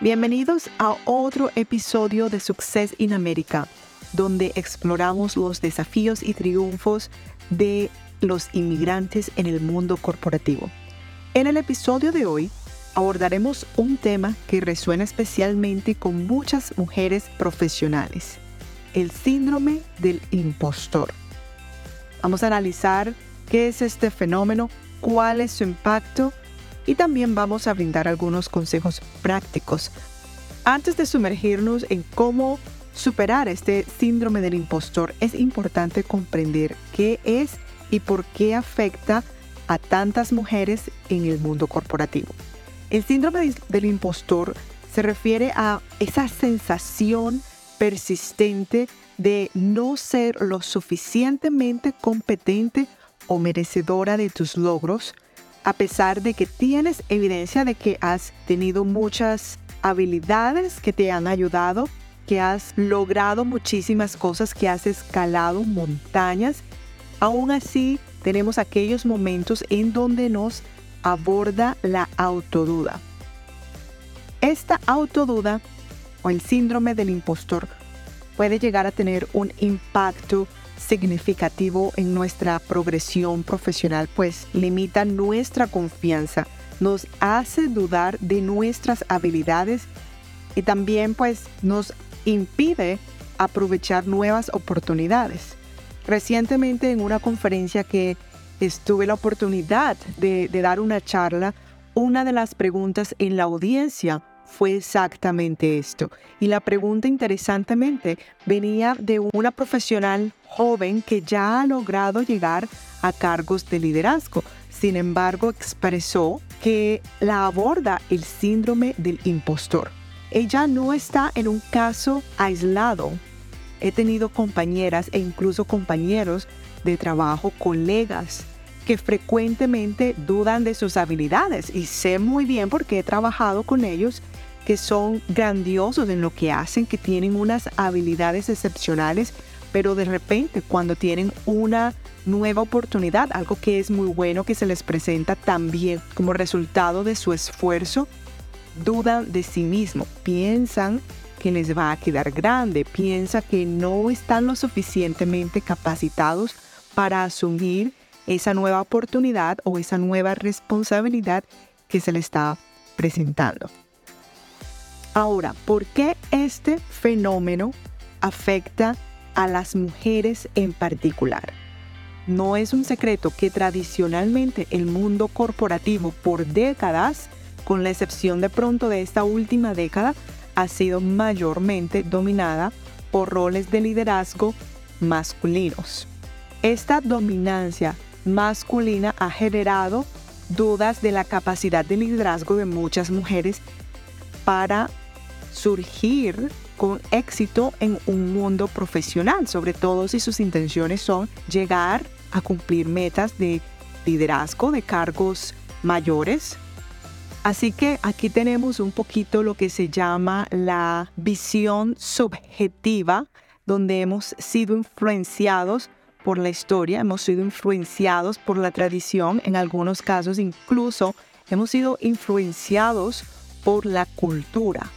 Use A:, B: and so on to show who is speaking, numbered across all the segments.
A: Bienvenidos a otro episodio de Success in America, donde exploramos los desafíos y triunfos de los inmigrantes en el mundo corporativo. En el episodio de hoy abordaremos un tema que resuena especialmente con muchas mujeres profesionales, el síndrome del impostor. Vamos a analizar qué es este fenómeno, cuál es su impacto y también vamos a brindar algunos consejos prácticos. Antes de sumergirnos en cómo superar este síndrome del impostor, es importante comprender qué es y por qué afecta a tantas mujeres en el mundo corporativo. El síndrome del impostor se refiere a esa sensación persistente de no ser lo suficientemente competente o merecedora de tus logros, a pesar de que tienes evidencia de que has tenido muchas habilidades que te han ayudado, que has logrado muchísimas cosas, que has escalado montañas, aún así tenemos aquellos momentos en donde nos aborda la autoduda. Esta autoduda o el síndrome del impostor puede llegar a tener un impacto significativo en nuestra progresión profesional, pues limita nuestra confianza, nos hace dudar de nuestras habilidades y también pues nos impide aprovechar nuevas oportunidades. Recientemente en una conferencia que estuve la oportunidad de, de dar una charla, una de las preguntas en la audiencia fue exactamente esto. Y la pregunta interesantemente venía de una profesional joven que ya ha logrado llegar a cargos de liderazgo. Sin embargo, expresó que la aborda el síndrome del impostor. Ella no está en un caso aislado. He tenido compañeras e incluso compañeros de trabajo, colegas, que frecuentemente dudan de sus habilidades y sé muy bien porque he trabajado con ellos que son grandiosos en lo que hacen, que tienen unas habilidades excepcionales, pero de repente cuando tienen una nueva oportunidad, algo que es muy bueno que se les presenta también como resultado de su esfuerzo, dudan de sí mismo, piensan que les va a quedar grande, piensan que no están lo suficientemente capacitados para asumir esa nueva oportunidad o esa nueva responsabilidad que se les está presentando. Ahora, ¿por qué este fenómeno afecta a las mujeres en particular? No es un secreto que tradicionalmente el mundo corporativo por décadas, con la excepción de pronto de esta última década, ha sido mayormente dominada por roles de liderazgo masculinos. Esta dominancia masculina ha generado dudas de la capacidad de liderazgo de muchas mujeres para surgir con éxito en un mundo profesional, sobre todo si sus intenciones son llegar a cumplir metas de liderazgo, de cargos mayores. Así que aquí tenemos un poquito lo que se llama la visión subjetiva, donde hemos sido influenciados por la historia, hemos sido influenciados por la tradición, en algunos casos incluso hemos sido influenciados por la cultura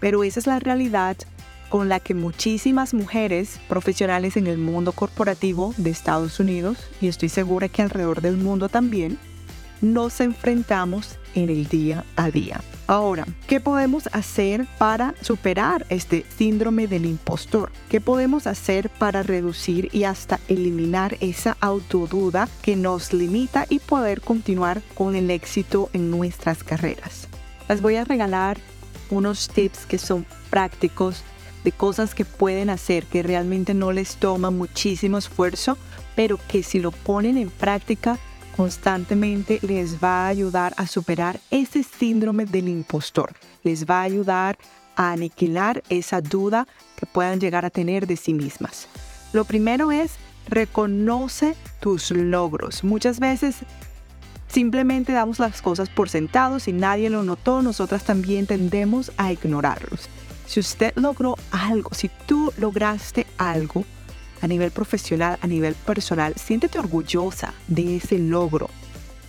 A: pero esa es la realidad con la que muchísimas mujeres profesionales en el mundo corporativo de Estados Unidos, y estoy segura que alrededor del mundo también, nos enfrentamos en el día a día. Ahora, ¿qué podemos hacer para superar este síndrome del impostor? ¿Qué podemos hacer para reducir y hasta eliminar esa autoduda que nos limita y poder continuar con el éxito en nuestras carreras? Las voy a regalar unos tips que son prácticos de cosas que pueden hacer que realmente no les toma muchísimo esfuerzo, pero que si lo ponen en práctica constantemente les va a ayudar a superar ese síndrome del impostor, les va a ayudar a aniquilar esa duda que puedan llegar a tener de sí mismas. Lo primero es reconoce tus logros. Muchas veces Simplemente damos las cosas por sentado, si nadie lo notó, nosotras también tendemos a ignorarlos. Si usted logró algo, si tú lograste algo a nivel profesional, a nivel personal, siéntete orgullosa de ese logro.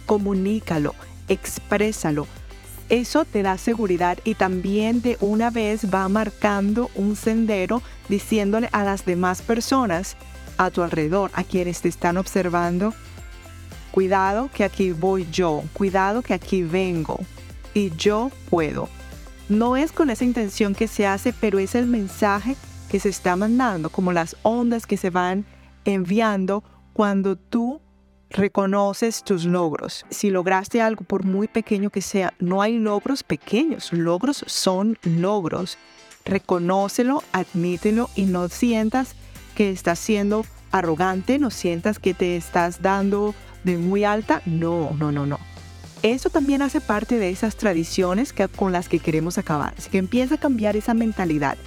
A: Comunícalo, exprésalo. Eso te da seguridad y también de una vez va marcando un sendero diciéndole a las demás personas a tu alrededor, a quienes te están observando, cuidado que aquí voy yo, cuidado que aquí vengo y yo puedo. No es con esa intención que se hace, pero es el mensaje que se está mandando, como las ondas que se van enviando cuando tú reconoces tus logros. Si lograste algo, por muy pequeño que sea, no hay logros pequeños, logros son logros. Reconócelo, admítelo y no sientas que estás siendo arrogante, no sientas que te estás dando de muy alta. No, no, no, no. Eso también hace parte de esas tradiciones que, con las que queremos acabar. Así que empieza a cambiar esa mentalidad.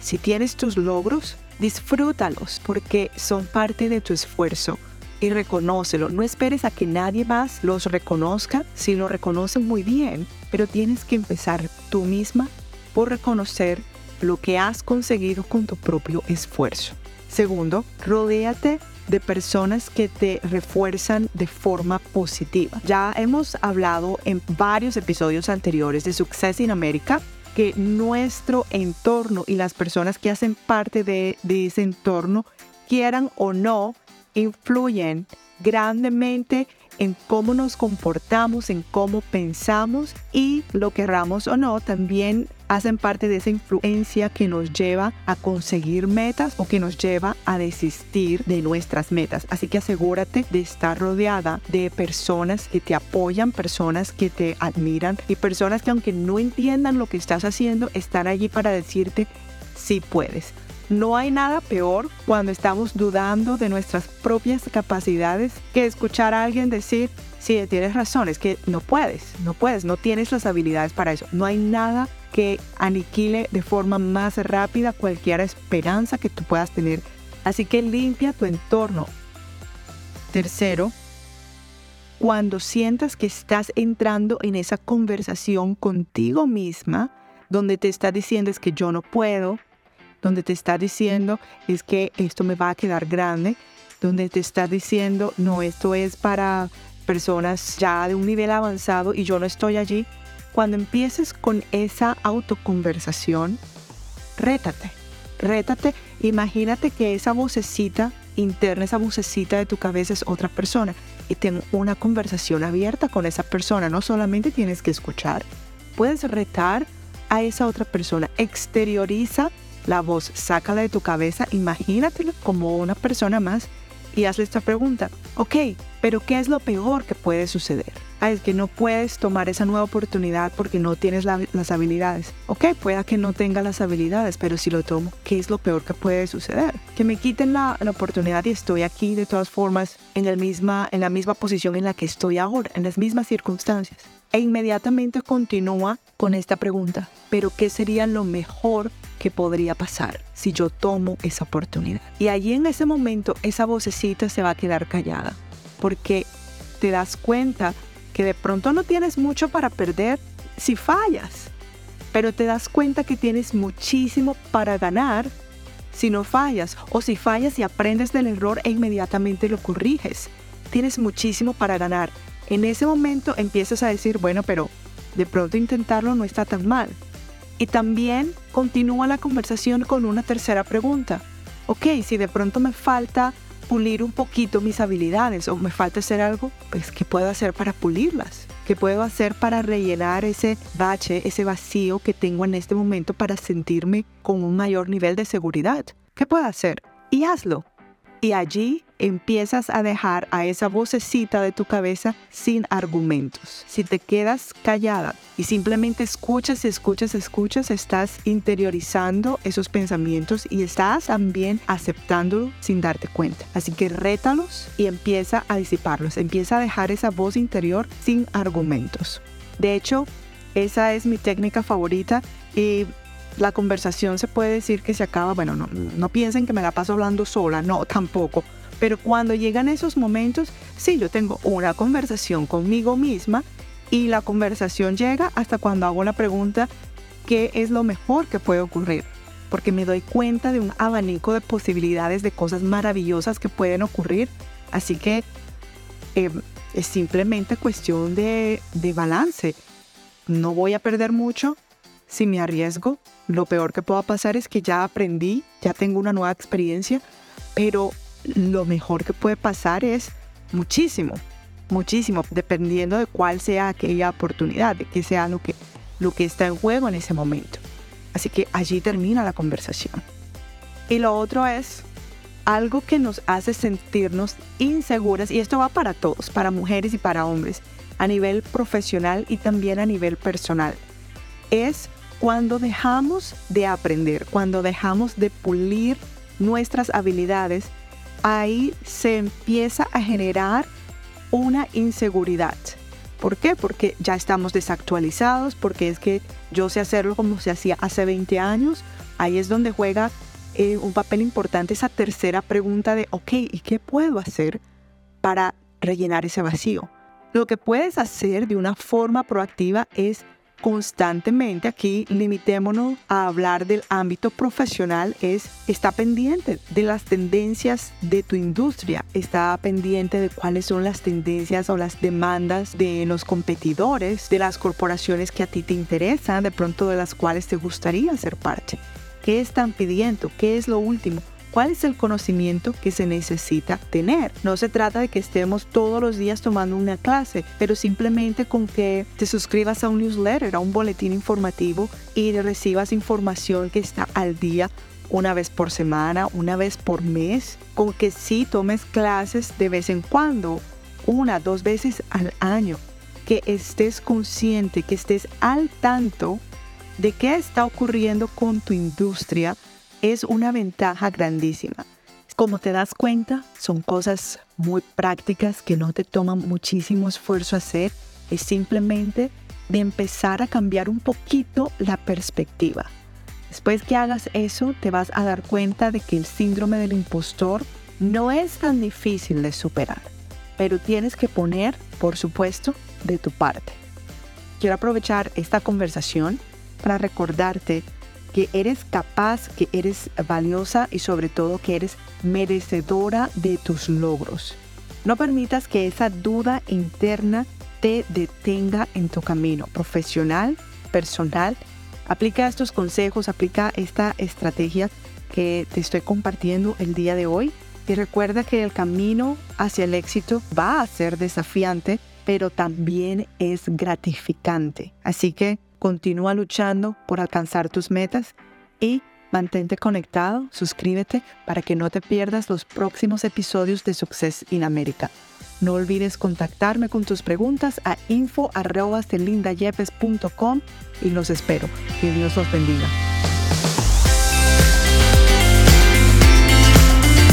A: Si tienes tus logros, disfrútalos porque son parte de tu esfuerzo y reconócelo. No esperes a que nadie más los reconozca. Si lo reconocen muy bien, pero tienes que empezar tú misma por reconocer lo que has conseguido con tu propio esfuerzo. Segundo, rodéate de personas que te refuerzan de forma positiva. Ya hemos hablado en varios episodios anteriores de Success in America que nuestro entorno y las personas que hacen parte de, de ese entorno, quieran o no, influyen grandemente en cómo nos comportamos, en cómo pensamos y lo querramos o no, también hacen parte de esa influencia que nos lleva a conseguir metas o que nos lleva a desistir de nuestras metas. Así que asegúrate de estar rodeada de personas que te apoyan, personas que te admiran y personas que aunque no entiendan lo que estás haciendo, están allí para decirte si puedes. No hay nada peor cuando estamos dudando de nuestras propias capacidades que escuchar a alguien decir, sí, tienes razón, es que no puedes, no puedes, no tienes las habilidades para eso. No hay nada que aniquile de forma más rápida cualquier esperanza que tú puedas tener. Así que limpia tu entorno. Tercero, cuando sientas que estás entrando en esa conversación contigo misma, donde te está diciendo es que yo no puedo, donde te está diciendo es que esto me va a quedar grande, donde te está diciendo no, esto es para personas ya de un nivel avanzado y yo no estoy allí. Cuando empieces con esa autoconversación, rétate, rétate, imagínate que esa vocecita interna, esa vocecita de tu cabeza es otra persona y ten una conversación abierta con esa persona, no solamente tienes que escuchar, puedes retar a esa otra persona, exterioriza la voz, sácala de tu cabeza, imagínatelo como una persona más y hazle esta pregunta. Ok, pero ¿qué es lo peor que puede suceder? Ah, es que no puedes tomar esa nueva oportunidad porque no tienes las habilidades. Ok, pueda que no tenga las habilidades, pero si lo tomo, ¿qué es lo peor que puede suceder? Que me quiten la, la oportunidad y estoy aquí de todas formas en, el misma, en la misma posición en la que estoy ahora, en las mismas circunstancias. E inmediatamente continúa con esta pregunta, pero ¿qué sería lo mejor que podría pasar si yo tomo esa oportunidad? Y allí en ese momento esa vocecita se va a quedar callada, porque te das cuenta que de pronto no tienes mucho para perder si fallas, pero te das cuenta que tienes muchísimo para ganar si no fallas, o si fallas y aprendes del error e inmediatamente lo corriges. Tienes muchísimo para ganar en ese momento empiezas a decir, bueno, pero de pronto intentarlo no está tan mal. Y también continúa la conversación con una tercera pregunta. Ok, si de pronto me falta pulir un poquito mis habilidades o me falta hacer algo, pues ¿qué puedo hacer para pulirlas? ¿Qué puedo hacer para rellenar ese bache, ese vacío que tengo en este momento para sentirme con un mayor nivel de seguridad? ¿Qué puedo hacer? Y hazlo. Y allí empiezas a dejar a esa vocecita de tu cabeza sin argumentos. Si te quedas callada y simplemente escuchas, escuchas, escuchas, estás interiorizando esos pensamientos y estás también aceptándolo sin darte cuenta. Así que rétalos y empieza a disiparlos. Empieza a dejar esa voz interior sin argumentos. De hecho, esa es mi técnica favorita y la conversación se puede decir que se acaba, bueno, no, no piensen que me la paso hablando sola, no, tampoco. Pero cuando llegan esos momentos, sí, yo tengo una conversación conmigo misma y la conversación llega hasta cuando hago la pregunta, ¿qué es lo mejor que puede ocurrir? Porque me doy cuenta de un abanico de posibilidades, de cosas maravillosas que pueden ocurrir. Así que em, es simplemente cuestión de, de balance no voy a perder mucho si me arriesgo. Lo peor que pueda pasar es que ya aprendí, ya tengo una nueva experiencia, pero lo mejor que puede pasar es muchísimo, muchísimo, dependiendo de cuál sea aquella oportunidad, de qué sea lo que, lo que está en juego en ese momento. Así que allí termina la conversación. Y lo otro es algo que nos hace sentirnos inseguras, y esto va para todos, para mujeres y para hombres, a nivel profesional y también a nivel personal, es cuando dejamos de aprender, cuando dejamos de pulir nuestras habilidades, ahí se empieza a generar una inseguridad. ¿Por qué? Porque ya estamos desactualizados, porque es que yo sé hacerlo como se hacía hace 20 años. Ahí es donde juega eh, un papel importante esa tercera pregunta de, ok, ¿y qué puedo hacer para rellenar ese vacío? Lo que puedes hacer de una forma proactiva es constantemente aquí, limitémonos a hablar del ámbito profesional, es está pendiente de las tendencias de tu industria, está pendiente de cuáles son las tendencias o las demandas de los competidores, de las corporaciones que a ti te interesan, de pronto de las cuales te gustaría ser parte. ¿Qué están pidiendo? ¿Qué es lo último? Cuál es el conocimiento que se necesita tener. No se trata de que estemos todos los días tomando una clase, pero simplemente con que te suscribas a un newsletter, a un boletín informativo y recibas información que está al día una vez por semana, una vez por mes, con que sí tomes clases de vez en cuando, una, dos veces al año, que estés consciente, que estés al tanto de qué está ocurriendo con tu industria es una ventaja grandísima. Como te das cuenta, son cosas muy prácticas que no te toman muchísimo esfuerzo hacer. Es simplemente de empezar a cambiar un poquito la perspectiva. Después que hagas eso, te vas a dar cuenta de que el síndrome del impostor no es tan difícil de superar, pero tienes que poner, por supuesto, de tu parte. Quiero aprovechar esta conversación para recordarte que eres capaz, que eres valiosa y sobre todo que eres merecedora de tus logros. No permitas que esa duda interna te detenga en tu camino profesional, personal. Aplica estos consejos, aplica esta estrategia que te estoy compartiendo el día de hoy y recuerda que el camino hacia el éxito va a ser desafiante, pero también es gratificante. Así que Continúa luchando por alcanzar tus metas y mantente conectado, suscríbete para que no te pierdas los próximos episodios de Success in America. No olvides contactarme con tus preguntas a info.celindayepes.com y los espero. Que Dios los bendiga.